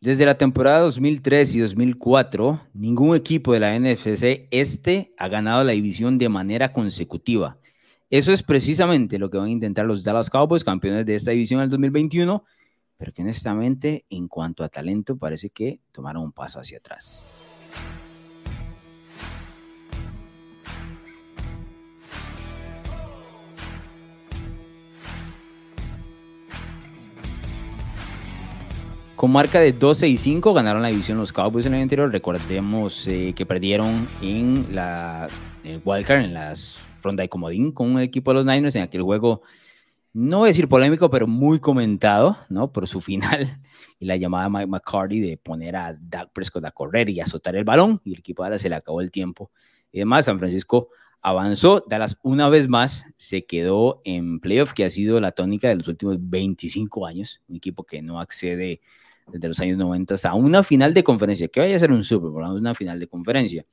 Desde la temporada 2003 y 2004, ningún equipo de la NFC este ha ganado la división de manera consecutiva. Eso es precisamente lo que van a intentar los Dallas Cowboys, campeones de esta división en el 2021, pero que honestamente, en cuanto a talento, parece que tomaron un paso hacia atrás. Con marca de 12 y 5 ganaron la división los Cowboys en el anterior. Recordemos eh, que perdieron en la en wildcard, en las ronda de comodín con un equipo de los Niners en aquel juego, no voy a decir polémico, pero muy comentado, ¿no? Por su final y la llamada de Mike McCarthy de poner a Dak Prescott a correr y azotar el balón y el equipo de Dallas se le acabó el tiempo. Y además, San Francisco avanzó, Dallas una vez más se quedó en playoff, que ha sido la tónica de los últimos 25 años, un equipo que no accede desde los años 90 a una final de conferencia, que vaya a ser un Super Bowl, una final de conferencia.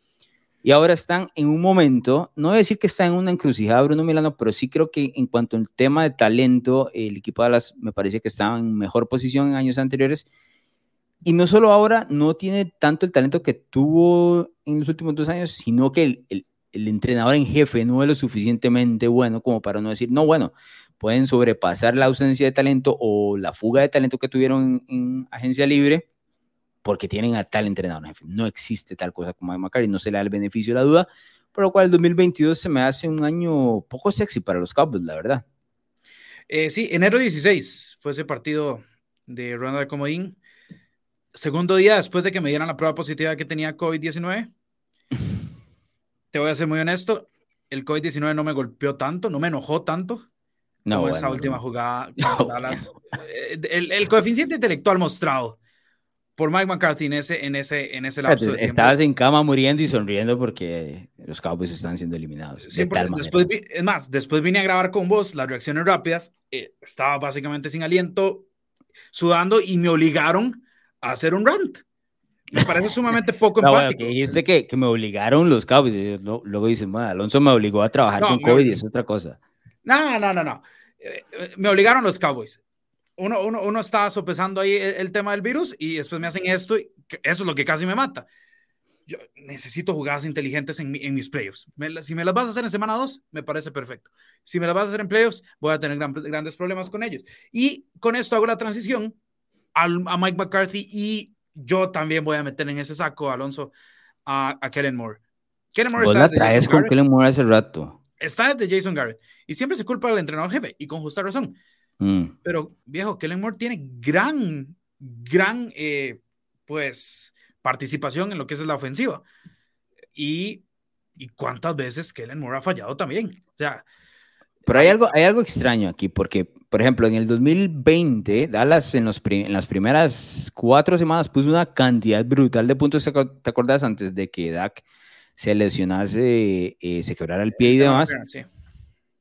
Y ahora están en un momento, no voy a decir que está en una encrucijada Bruno Milano, pero sí creo que en cuanto al tema de talento, el equipo de las me parece que estaba en mejor posición en años anteriores. Y no solo ahora no tiene tanto el talento que tuvo en los últimos dos años, sino que el, el, el entrenador en jefe no es lo suficientemente bueno como para no decir, no, bueno, pueden sobrepasar la ausencia de talento o la fuga de talento que tuvieron en, agencia libre porque tienen a tal entrenador. No existe tal cosa como Mike McCarthy, no se le da el beneficio de la duda, por lo cual el 2022 se me hace un año poco sexy para los Cowboys, la verdad. Eh, sí, enero 16 fue ese partido de ronda de comodín. Segundo día después de que me dieran la prueba positiva que tenía COVID-19. Te voy a ser muy honesto, el COVID-19 no me golpeó tanto, no me enojó tanto. No, esa última jugada. Eh, el, el, coeficiente intelectual mostrado por Mike McCarthy en ese, en ese, en ese lapso. estabas en cama muriendo y sonriendo porque los Cowboys están siendo eliminados. después, es más, después vine a grabar con vos las reacciones rápidas. Eh, estaba básicamente sin aliento, sudando y me obligaron a hacer un rant. Me parece sumamente poco no, empático. Bueno, que dijiste que, que, me obligaron los Cowboys. Luego dicen, Alonso me obligó a trabajar con COVID y es otra cosa. No, no, no, no. Eh, me obligaron los Cowboys. Uno, uno, uno estaba sopesando ahí el, tema del virus y después me hacen esto y eso es lo que casi me mata. Yo necesito jugadas inteligentes en, en mis playoffs. si me las vas a hacer en semana 2, me parece perfecto. Si me las vas a hacer en playoffs, voy a tener grandes problemas con ellos. Y con esto hago la transición a Mike McCarthy y yo también voy a meter en ese saco, Alonso, a, a Kellen Moore. Kellen Moore ¿Vos la traes con Kellen Moore hace rato está de Jason Garrett. Y siempre se culpa al entrenador jefe, y con justa razón. Mm. Pero, viejo, Kellen Moore tiene gran, gran, eh, pues, participación en lo que es la ofensiva. Y, y cuántas veces Kellen Moore ha fallado también. O sea, pero hay algo, hay algo extraño aquí, porque, por ejemplo, en el 2020, Dallas en, los en las primeras cuatro semanas puso una cantidad brutal de puntos. ¿Te acordás antes de que Dak se lesionase, eh, se quebrara el pie y demás.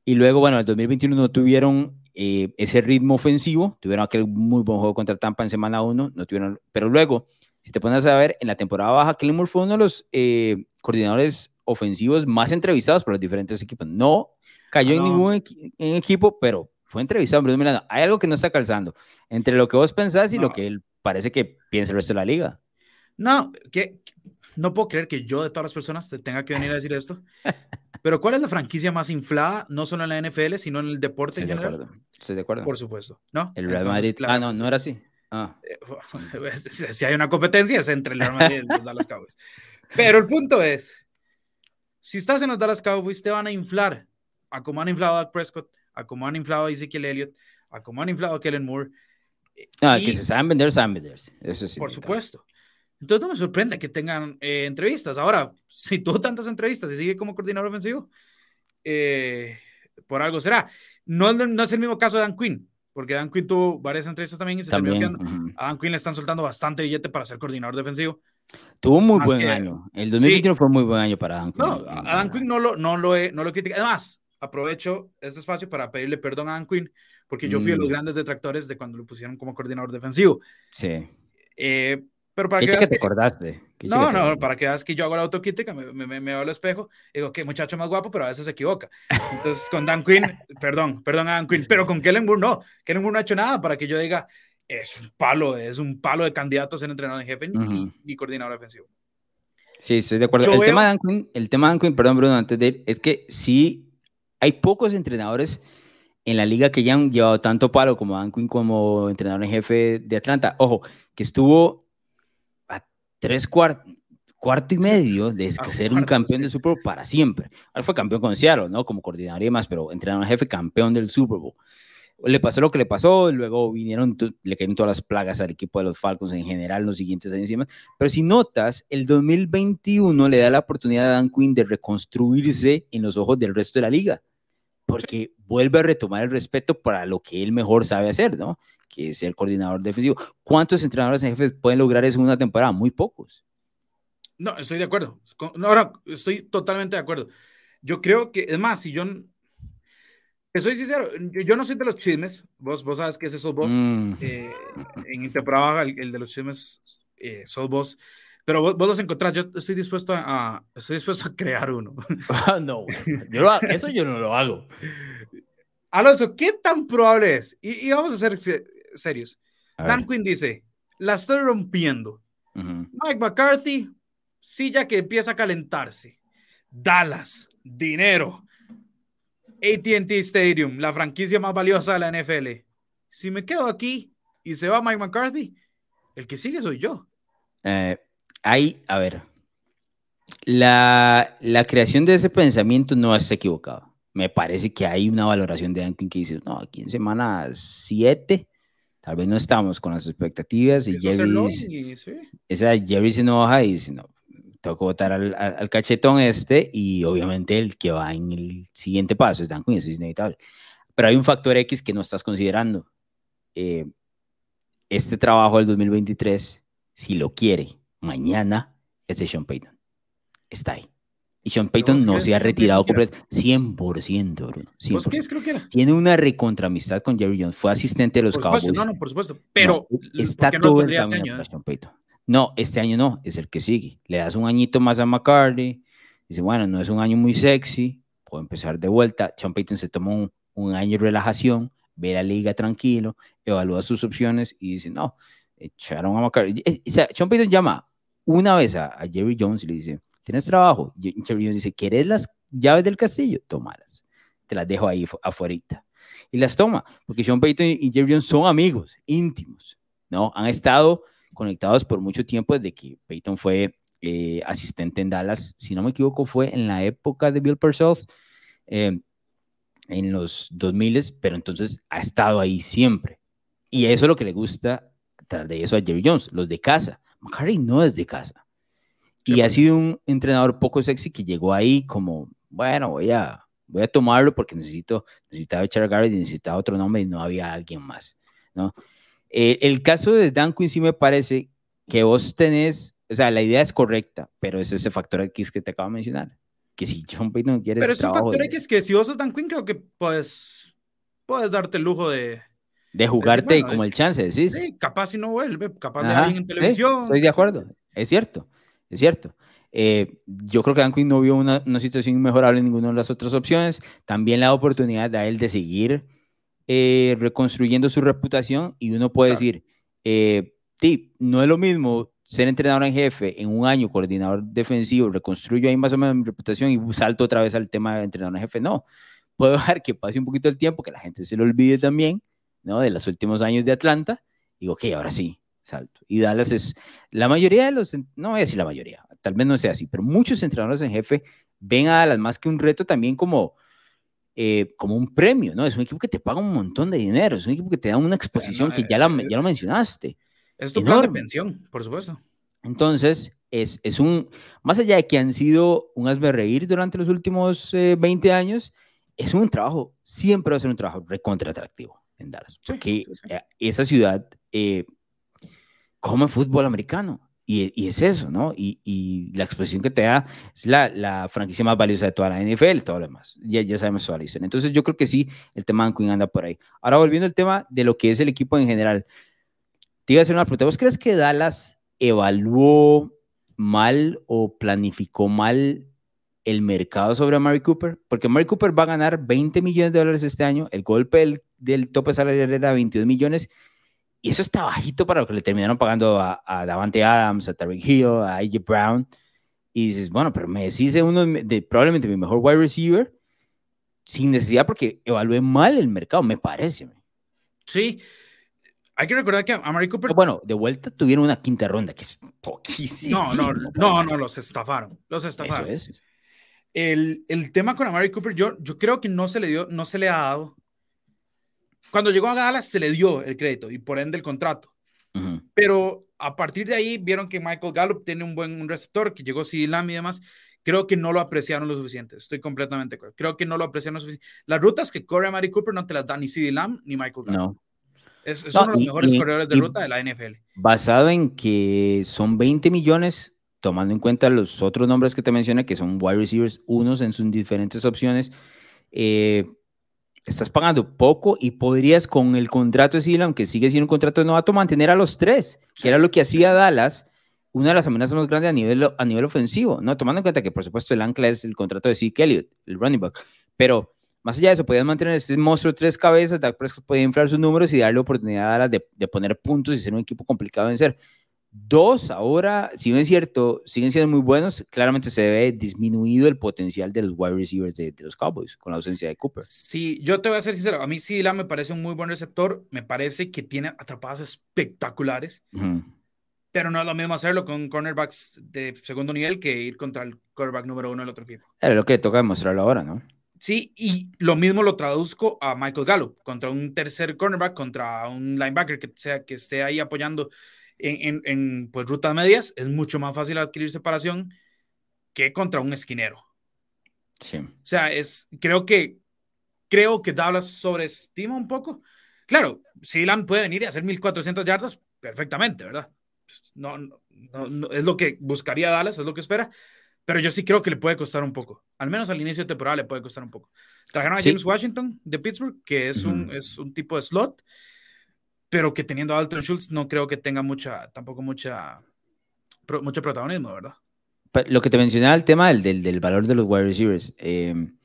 Y luego, bueno, en el 2021 no tuvieron eh, ese ritmo ofensivo, tuvieron aquel muy buen juego contra Tampa en semana 1, no tuvieron, pero luego, si te pones a ver, en la temporada baja, Moore fue uno de los eh, coordinadores ofensivos más entrevistados por los diferentes equipos. No cayó en ningún equipo, pero fue entrevistado. Bruno hay algo que no está calzando entre lo que vos pensás y lo que él parece que piensa el resto de la liga. No, que no puedo creer que yo de todas las personas te tenga que venir a decir esto. Pero ¿cuál es la franquicia más inflada, no solo en la NFL, sino en el deporte en general? Acuerdo. Estoy de acuerdo. Por supuesto, ¿no? El Real Madrid. ah, no, no era así. Ah. Si hay una competencia es entre el Real Madrid y los Dallas Cowboys. Pero el punto es, si estás en los Dallas Cowboys, te van a inflar a como han inflado a Prescott, a como han inflado a Ezekiel Elliott, a como han inflado a Kellen Moore. No, que se saben vender, saben vender. Eso sí. Por supuesto. Entonces no me sorprende que tengan eh, entrevistas. Ahora, si tuvo tantas entrevistas y sigue como coordinador ofensivo, eh, por algo será. No, no, es el mismo caso de Dan Quinn, porque Dan Quinn tuvo varias entrevistas también y se también, terminó A Dan Quinn le están soltando bastante billete para ser coordinador defensivo. Tuvo muy buen año. El 2021 fue muy buen año para Dan Quinn. No, a Dan Quinn no lo, no lo, he, no lo critica. Además, aprovecho este espacio para pedirle perdón a Dan Quinn, porque yo fui de los mm. grandes detractores de cuando lo pusieron como coordinador defensivo. Sí. Eh, pero para que, que te acordaste. No, no, para que veas que yo hago la autocrítica, me, me, me, veo al espejo, digo, qué muchacho más guapo, pero a veces se equivoca. Entonces, con Dan Quinn, perdón, perdón a Dan Quinn, pero con Kellen Moore no. Kellen Moore no ha hecho nada para que yo diga es un palo, es un palo de candidato a ser entrenador en jefe y, coordinador defensivo. Sí, estoy de acuerdo. el, tema de Dan el tema de Dan perdón, Bruno, antes de ir, es que sí hay pocos entrenadores en la liga que ya han llevado tanto palo como Dan Quinn como entrenador en jefe de Atlanta. Ojo, que estuvo a tres cuartos cuarto y medio de ser un campeón del Super Bowl para siempre. Ahora fue campeón con Seattle, ¿no? Como coordinador y demás, pero entrenador en jefe campeón del Super Bowl. Le pasó lo que le pasó, luego vinieron, le cayeron todas las plagas al equipo de los Falcons en general los siguientes años y demás. Pero si notas, el 2021 le da la oportunidad a Dan Quinn de reconstruirse en los ojos del resto de la liga porque vuelve a retomar el respeto para lo que él mejor sabe hacer, ¿no? Que es el coordinador defensivo. ¿Cuántos entrenadores en jefe pueden lograr eso en una temporada? Muy pocos. No, estoy de acuerdo. Ahora, estoy totalmente de acuerdo. Yo creo que, es más, si yo, soy sincero, yo, no soy de los chismes, vos, vos sabes que ese sos vos, mm. eh, en temporada el, de los chismes eh, sos vos, pero vos, los encontrás, yo estoy dispuesto a, estoy dispuesto a crear uno. Ah, no, yo eso yo no lo hago. Alonso, ¿qué tan probable es? Y, vamos a ser serios. Dan Quinn dice, la estoy rompiendo. Mike McCarthy, silla que empieza a calentarse. Dallas, dinero. ATT Stadium, la franquicia más valiosa de la NFL. Si me quedo aquí y se va Mike McCarthy, el que sigue soy yo. Eh, hay, a ver, la, la, creación de ese pensamiento no es equivocado. Me parece que hay una valoración de Ankin que dice, no, aquí en semana 7, tal vez no estamos con las expectativas y Jerry, esa Jerry se enoja y dice, no, que votar al, al, cachetón este y obviamente el que va en el siguiente paso es Dan Quinn, eso es inevitable. Pero hay un factor X que no estás considerando. Eh, este trabajo del 2023, si lo quiere, mañana es de Sean Payton. Está ahí. Y Sean Payton no se ha retirado completamente. 100%, Bruno. 100%. qué es? Creo que era. Tiene una recontramistad con Jerry Jones. Fue asistente de los Cowboys. No, no, por supuesto. Pero está todo el camino este para Sean Payton. No, este año no, es el que sigue. Le das un añito más a McCarthy. Dice, bueno, no es un año muy sexy. Puedo empezar de vuelta. Sean Payton se tomó un, año de relajación. Ve la liga tranquilo. Evalúa sus opciones y dice, no, echaron a McCarthy. Sean Payton llama una vez a, Jerry Jones y le dice, ¿tienes trabajo? Jerry Jones dice, ¿quieres las llaves del castillo? Tómalas. Te las dejo ahí afuera. Y las toma, porque Sean Payton y Jerry Jones son amigos íntimos, ¿no? Han estado conectados por mucho tiempo desde que Payton fue eh, asistente en Dallas. Si no me equivoco, fue en la época de Bill Parcells, eh, en los 2000, pero entonces ha estado ahí siempre. Y eso es lo que le gusta tras de eso a Jerry Jones, los de casa. McCarthy no es de casa. Y ha sido un entrenador poco sexy que llegó ahí como, bueno, voy a, voy a tomarlo porque necesito, necesitaba echar a Garrett y necesitaba otro nombre y no había alguien más, ¿no? Eh, el caso de Dan Quinn sí me parece que vos tenés, o sea, la idea es correcta, pero es ese factor X que te acabo de mencionar. Que si John Payton quiere. Pero es un factor X que si vos sos Dan Quinn, creo que puedes, puedes darte el lujo de, de jugarte como el chance, ¿sí? Sí, capaz si no vuelve, capaz de alguien en televisión. estoy de acuerdo, es cierto, es cierto. Eh, yo creo que Dan Quinn no vio una, una, situación inmejorable en ninguna de las otras opciones. También la oportunidad de él de seguir eh, reconstruyendo su reputación y uno puede decir, eh, sí, no es lo mismo ser entrenador en jefe en un año, coordinador defensivo, reconstruyo ahí más o menos mi reputación y salto otra vez al tema de entrenador en jefe. No, puedo dejar que pase un poquito el tiempo, que la gente se lo olvide también ¿no? De los últimos años de Atlanta, digo, ok, ahora sí, salto. Y Dallas es, la mayoría de los, no voy a decir la mayoría, tal vez no sea así, pero muchos entrenadores en jefe ven a Dallas más que un reto también como, eh, como un premio, ¿no? Es un equipo que te paga un montón de dinero, es un equipo que te da una exposición que ya, la, eh, ya lo mencionaste. Es tu plan de pensión, por supuesto. Entonces, es, es, un, más allá de que han sido un hazme reír durante los últimos 20 eh, años, es un trabajo, siempre va a ser un trabajo recontra atractivo en Dallas. porque eh, esa ciudad eh, come fútbol americano. Y, y, es eso, ¿no? Y, y, la exposición que te da es la, la, franquicia más valiosa de toda la NFL, todo lo demás. Ya, ya sabemos toda la. Entonces yo creo que sí, el tema de Queen anda por ahí. Ahora volviendo al tema de lo que es el equipo en general. Te iba a hacer una pregunta. ¿Vos crees que Dallas evaluó mal o planificó mal el mercado sobre Mary Cooper? Porque Mary Cooper va a ganar 20 millones de dólares este año. El golpe del del tope salarial era 22 millones y eso está bajito para lo que le terminaron pagando a, a Davante Adams, a Tariq Hill, a AJ Brown. Y dices, bueno, pero me decís uno de, probablemente mi mejor wide receiver sin necesidad porque evalué mal el mercado, me parece. Sí, hay que recordar que a Mary Cooper. Bueno, de vuelta tuvieron una quinta ronda, que es poquísimo. No, no, no, no, los estafaron. Los estafaron. Eso es. El, el tema con Amari Cooper, yo, yo creo que no se le dio, no se le ha dado. Cuando llegó a Dallas se le dio el crédito y por ende el contrato. Pero a partir de ahí vieron que Michael Gallup tiene un buen receptor, que llegó CD Lamb y demás. Creo que no lo apreciaron lo suficiente. Estoy completamente de acuerdo. Creo que no lo apreciaron lo suficiente. Las rutas que corre Amari Cooper no te las da ni CD Lamb ni Michael Gallup. No. Es, uno de los mejores corredores de ruta de la NFL. Basado en que son 20 millones, tomando en cuenta los otros nombres que te mencioné, que son wide receivers, unos en sus diferentes opciones, eh, estás pagando poco y podrías con el contrato de Sila, aunque sigue siendo un contrato de novato, mantener a los tres, que era lo que hacía Dallas, una de las amenazas más grandes a nivel, a nivel ofensivo, ¿no? Tomando en cuenta que, por supuesto, el ancla es el contrato de Zeke Elliott, el running back, pero más allá de eso, podían mantener este monstruo tres cabezas, Dak Prescott podía inflar sus números y darle oportunidad a de, de poner puntos y ser un equipo complicado de vencer. Dos, ahora, si bien es cierto, siguen siendo muy buenos, claramente se ve disminuido el potencial de los wide receivers de, los Cowboys con la ausencia de Cooper. Sí, yo te voy a ser sincero, a mí sí la me parece un muy buen receptor, me parece que tiene atrapadas espectaculares, pero no es lo mismo hacerlo con cornerbacks de segundo nivel que ir contra el cornerback número uno del otro equipo. Es lo que toca demostrarlo ahora, ¿no? Sí, y lo mismo lo traduzco a Michael Gallup contra un tercer cornerback, contra un linebacker que, sea, que esté ahí apoyando en, en, pues, rutas medias. Es mucho más fácil adquirir separación que contra un esquinero. Sí. O sea, es, creo que creo que Dallas sobreestima un poco. Claro, Silan puede venir y hacer 1400 yardas perfectamente, ¿verdad? No, no, no, es lo que buscaría Dallas, es lo que espera, pero yo sí creo que le puede costar un poco. Al menos al inicio de temporada le puede costar un poco. Trajeron a James Washington de Pittsburgh, que es, un, es un tipo de slot, pero que teniendo a Alton Schultz no creo que tenga mucha, tampoco mucha, mucho protagonismo, ¿verdad? Lo que te mencionaba, el tema del, del, valor de los wide receivers, em,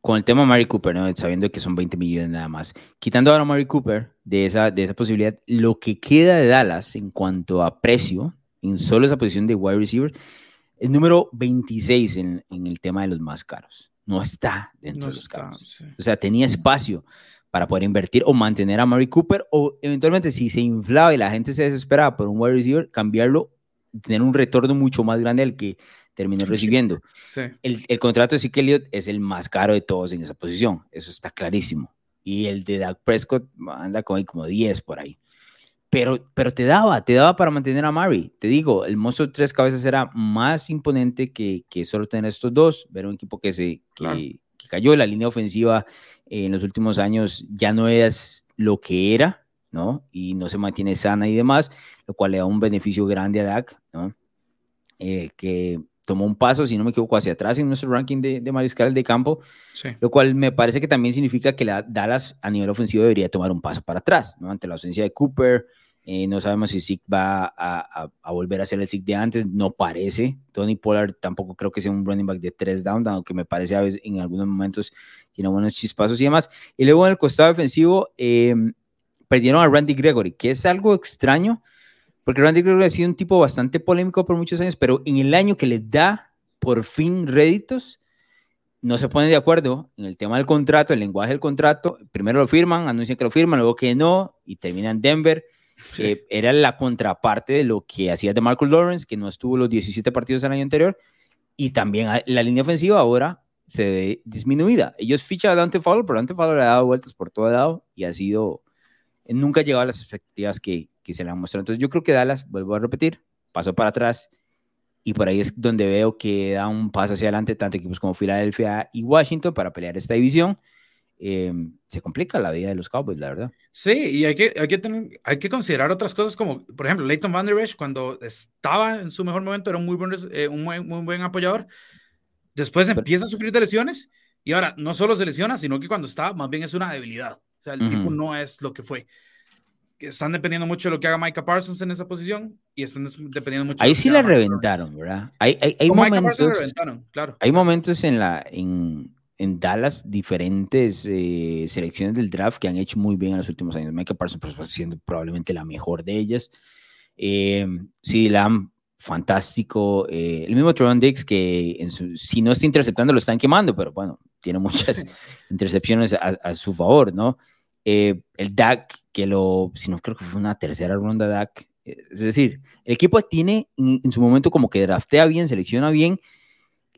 con el tema Mary Cooper, ¿no? sabiendo que son 20 millones nada más, quitando ahora a Mary Cooper de esa, de esa posibilidad, lo que queda de Dallas en cuanto a precio, en solo esa posición de wide receiver, el número 26 en, en, el tema de los más caros. No está dentro de los caros. O sea, tenía espacio para poder invertir o mantener a Mary Cooper o eventualmente si se inflaba y la gente se desesperaba por un wide receiver, cambiarlo, tener un retorno mucho más grande al que terminó recibiendo. Sí. El, el, contrato de Zeke Elliott es el más caro de todos en esa posición, eso está clarísimo. Y el de Doug Prescott anda como, como 10 por ahí pero, pero te daba, te daba para mantener a Murray. Te digo, el monstruo de tres cabezas era más imponente que, que solo tener estos dos. Ver un equipo que se que, cayó, la línea ofensiva en los últimos años ya no es lo que era, ¿no? Y no se mantiene sana y demás, lo cual le da un beneficio grande a Dak, ¿no? Eh, que tomó un paso, si no me equivoco, hacia atrás en nuestro ranking de, de mariscal de campo, sí. lo cual me parece que también significa que la Dallas a nivel ofensivo debería tomar un paso para atrás, ¿no? Ante la ausencia de Cooper, eh, no sabemos si Zeke va a, volver a ser el Zeke de antes, no parece. Tony Pollard tampoco creo que sea un running back de tres down, aunque me parece a veces en algunos momentos tiene buenos chispazos y demás. Y luego en el costado defensivo em, perdieron a Randy Gregory, que es algo extraño, porque Randy Gregory ha sido un tipo bastante polémico por muchos años, pero en el año que le da por fin réditos, no se ponen de acuerdo en el tema del contrato, el lenguaje del contrato. Primero lo firman, anuncian que lo firman, luego que no, y terminan en Denver era la contraparte de lo que hacía de Marcus Lawrence, que no estuvo los 17 partidos el año anterior, y también la línea ofensiva ahora se ve disminuida. Ellos fichan a Dante Fowler, pero Dante Fowler ha dado vueltas por todo lado y ha sido, nunca ha llegado a las expectativas que, que se le han mostrado. Entonces yo creo que Dallas, vuelvo a repetir, pasó para atrás y por ahí es donde veo que da un paso hacia adelante tanto equipos como Filadelfia y Washington para pelear esta división. Em, se complica la vida de los Cowboys, la verdad. Sí, y hay que, hay que, tener, hay que considerar otras cosas como, por ejemplo, Leighton Van Der Esch, cuando estaba en su mejor momento, era un muy buen, eh, un muy, muy, buen apoyador. Después empieza a sufrir de lesiones y ahora no solo se lesiona, sino que cuando está, más bien es una debilidad. O sea, el tipo no es lo que fue. Están dependiendo mucho de lo que haga Micah Parsons en esa posición y están dependiendo mucho. Ahí sí la reventaron, ¿verdad? Hay, hay, hay momentos, claro. hay momentos en la, en, en Dallas diferentes eh, selecciones del draft que han hecho muy bien en los últimos años. Michael Parsons pues, siendo probablemente la mejor de ellas. Eh, sí, Lamb, fantástico. Eh, el mismo Trevon Dix, que en su, si no está interceptando, lo están quemando, pero bueno, tiene muchas intercepciones a, su favor, ¿no? el DAC, que lo, si no creo que fue una tercera ronda DAC. Es decir, el equipo tiene en, en su momento como que draftea bien, selecciona bien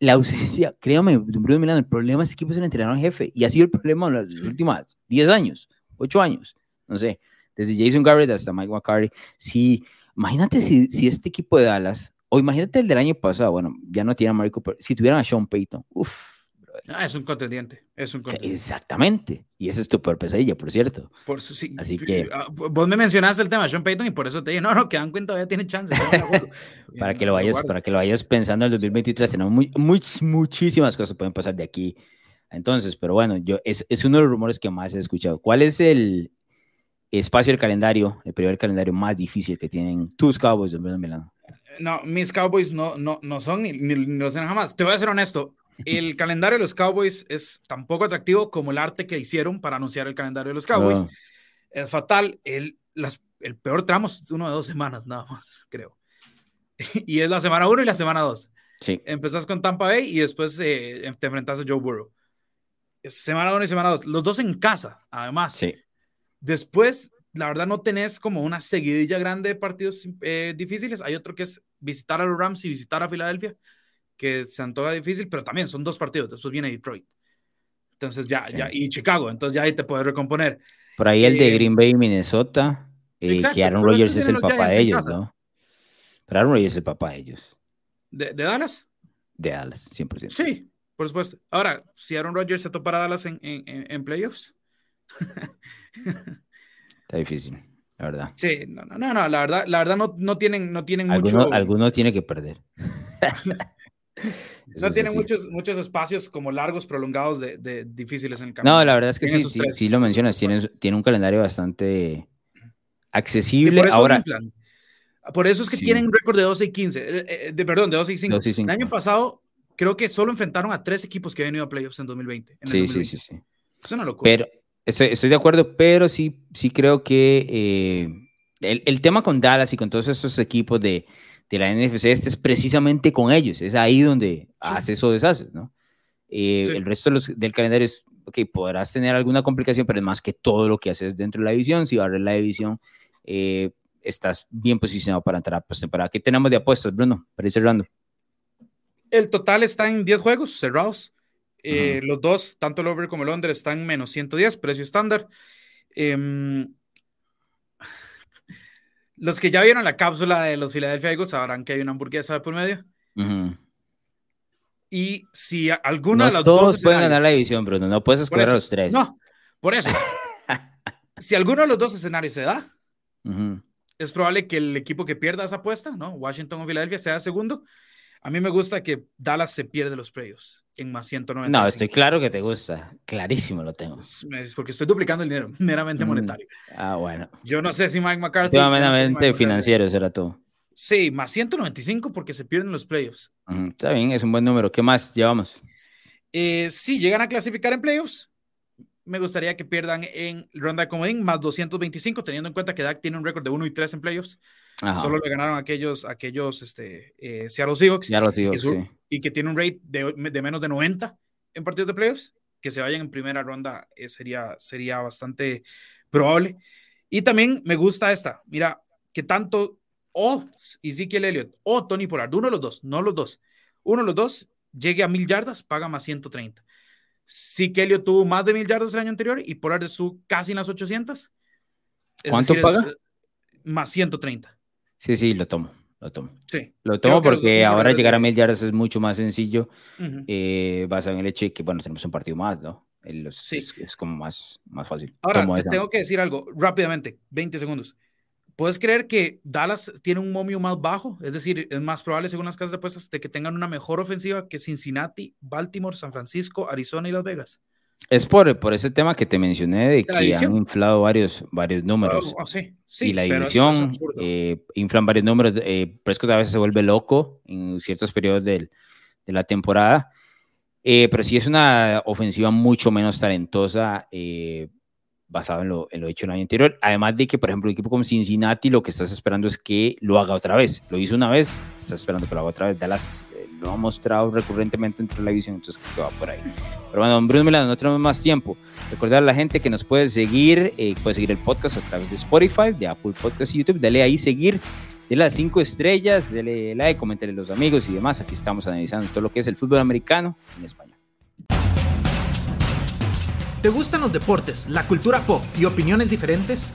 la ausencia, créame, Bruno Milano, el problema de ese equipo es el entrenador jefe y ha sido el problema en los últimos 10 años, 8 años, no sé, desde Jason Garrett hasta Mike McCarthy. Si, imagínate si, si este equipo de Dallas, o imagínate el del año pasado, bueno, ya no tiene a Marco, si tuvieran a Sean Payton, uff, Ah, es un contendiente, es un contendiente. Exactamente. Y esa es tu peor pesadilla, por cierto. Por sí, Así que... Ah, vos me mencionaste el tema de Sean Payton y por eso te dije, no, no, que dan cuenta, todavía tiene chance. para, que lo vayas, para que lo vayas pensando en el 2023, tenemos muy, muy, muchísimas cosas que pueden pasar de aquí. Entonces, pero bueno, yo, es, es uno de los rumores que más he escuchado. ¿Cuál es el espacio del calendario, el periodo del calendario más difícil que tienen tus Cowboys de Milano? No, mis Cowboys no, no, no son ni, ni, ni lo jamás. Te voy a ser honesto el calendario de los Cowboys es tan poco atractivo como el arte que hicieron para anunciar el calendario de los Cowboys. Es fatal. El, las, el peor tramo es uno de dos semanas, nada más, creo. y es la semana uno y la semana dos. Sí. Empezás con Tampa Bay y después eh, te enfrentas a Joe Burrow. Semana uno y semana dos. Los dos en casa, además. Sí. Después, la verdad, no tenés como una seguidilla grande de partidos eh, difíciles. Hay otro que es visitar a los Rams y visitar a Filadelfia que se antoja difícil, pero también son dos partidos. Después viene Detroit. Entonces ya, ya, y Chicago. Entonces ya ahí te puedes recomponer. Por ahí el de eh, Green Bay, Minnesota, eh, que Aaron Rodgers es el papá de ellos, ¿no? Pero Aaron Rodgers es el papá de ellos. ¿De, Dallas? De Dallas, 100%. Sí, por supuesto. Ahora, si Aaron Rodgers se topa a Dallas en, en, en playoffs. Está difícil, la verdad. Sí, no, no, no, la verdad, la verdad no, no tienen, no tienen mucho. Alguno tiene que perder. no tiene muchos, muchos espacios como largos, prolongados de, difíciles en el camino. No, la verdad es que sí, sí, lo mencionas, tiene, tiene un calendario bastante accesible. Por Ahora, por eso es que tienen un récord de 12 y 15, eh, eh, de, perdón, de 12 y 5. El año pasado creo que solo enfrentaron a tres equipos que habían ido a playoffs en 2020. sí, sí, sí, sí. Es una locura. Pero estoy, estoy de acuerdo, pero sí, sí creo que eh, el, el, tema con Dallas y con todos esos equipos de de la NFC este es precisamente con ellos, es ahí donde haces o deshaces, ¿no? Eh, el resto del calendario es, ok, podrás tener alguna complicación, pero es más que todo lo que haces dentro de la división, si barres la división, eh, estás bien posicionado para entrar a postemporada. ¿Qué tenemos de apuestas, Bruno? Para ir cerrando. El total está en 10 juegos cerrados. Eh, los dos, tanto el over como el under, están en menos 110, precio estándar. Eh, los que ya vieron la cápsula de los Philadelphia Eagles sabrán que hay una hamburguesa de por medio. Y si alguno de los dos. Todos pueden ganar la división, Bruno. No puedes escoger a los tres. No, por eso. si alguno de los dos escenarios se da, es probable que el equipo que pierda esa apuesta, ¿no? Washington o Philadelphia, sea segundo. A mí me gusta que Dallas se pierde los playoffs en más 190. No, estoy claro que te gusta. Clarísimo lo tengo. Es porque estoy duplicando el dinero, meramente mm, monetario. Ah, bueno. Yo no sé si Mike McCarthy. Meramente financiero será todo. Sí, más 195 porque se pierden los playoffs. está bien, es un buen número. ¿Qué más llevamos? Eh, si llegan a clasificar en playoffs, me gustaría que pierdan en ronda de comodín más 225, teniendo en cuenta que Dak tiene un récord de 1 y 3 en playoffs. Solo le ganaron aquellos, aquellos este, eh, Seattle Seahawks. Y que tiene un rate de, de, menos de 90 en partidos de playoffs. Que se vayan en primera ronda eh, sería, sería bastante probable. Y también me gusta esta. Mira, que tanto o Ezekiel Elliott o Tony Pollard, uno de los dos, no los dos, uno de los dos llegue a mil yardas, paga más 130. Sí que Elliott tuvo más de mil yardas el año anterior y Pollard su casi en las 800. ¿Cuánto paga? más 130. Sí, sí, lo tomo. Lo tomo. Sí. Lo tomo porque ahora llegar a mil yardas es mucho más sencillo, eh, basado en el hecho de que, bueno, tenemos un partido más, ¿no? sí. Es, como más, más fácil. Ahora, te tengo que decir algo rápidamente, 20 segundos. ¿Puedes creer que Dallas tiene un momio más bajo? Es decir, es más probable, según las casas de apuestas, de que tengan una mejor ofensiva que Cincinnati, Baltimore, San Francisco, Arizona y Las Vegas. Es por, por ese tema que te mencioné de que han inflado varios, varios números. Oh, oh, sí, y la división eh, inflan varios números. Eh, Prescott a veces se vuelve loco en ciertos periodos de la temporada. Eh, pero sí es una ofensiva mucho menos talentosa eh, basada en lo, en lo, hecho el año anterior. Además de que, por ejemplo, un equipo como Cincinnati lo que estás esperando es que lo haga otra vez. Lo hizo una vez, estás esperando que lo haga otra vez. Dallas lo ha mostrado recurrentemente entre la división, entonces que va por ahí. Pero bueno, don Bruno Milano, no tenemos más tiempo. Recordar a la gente que nos puede seguir, eh, puede seguir el podcast a través de Spotify, de Apple Podcast y YouTube. Dale ahí seguir de las cinco estrellas, dele like, coméntale a los amigos y demás. Aquí estamos analizando todo lo que es el fútbol americano en español. ¿Te gustan los deportes, la cultura pop y opiniones diferentes?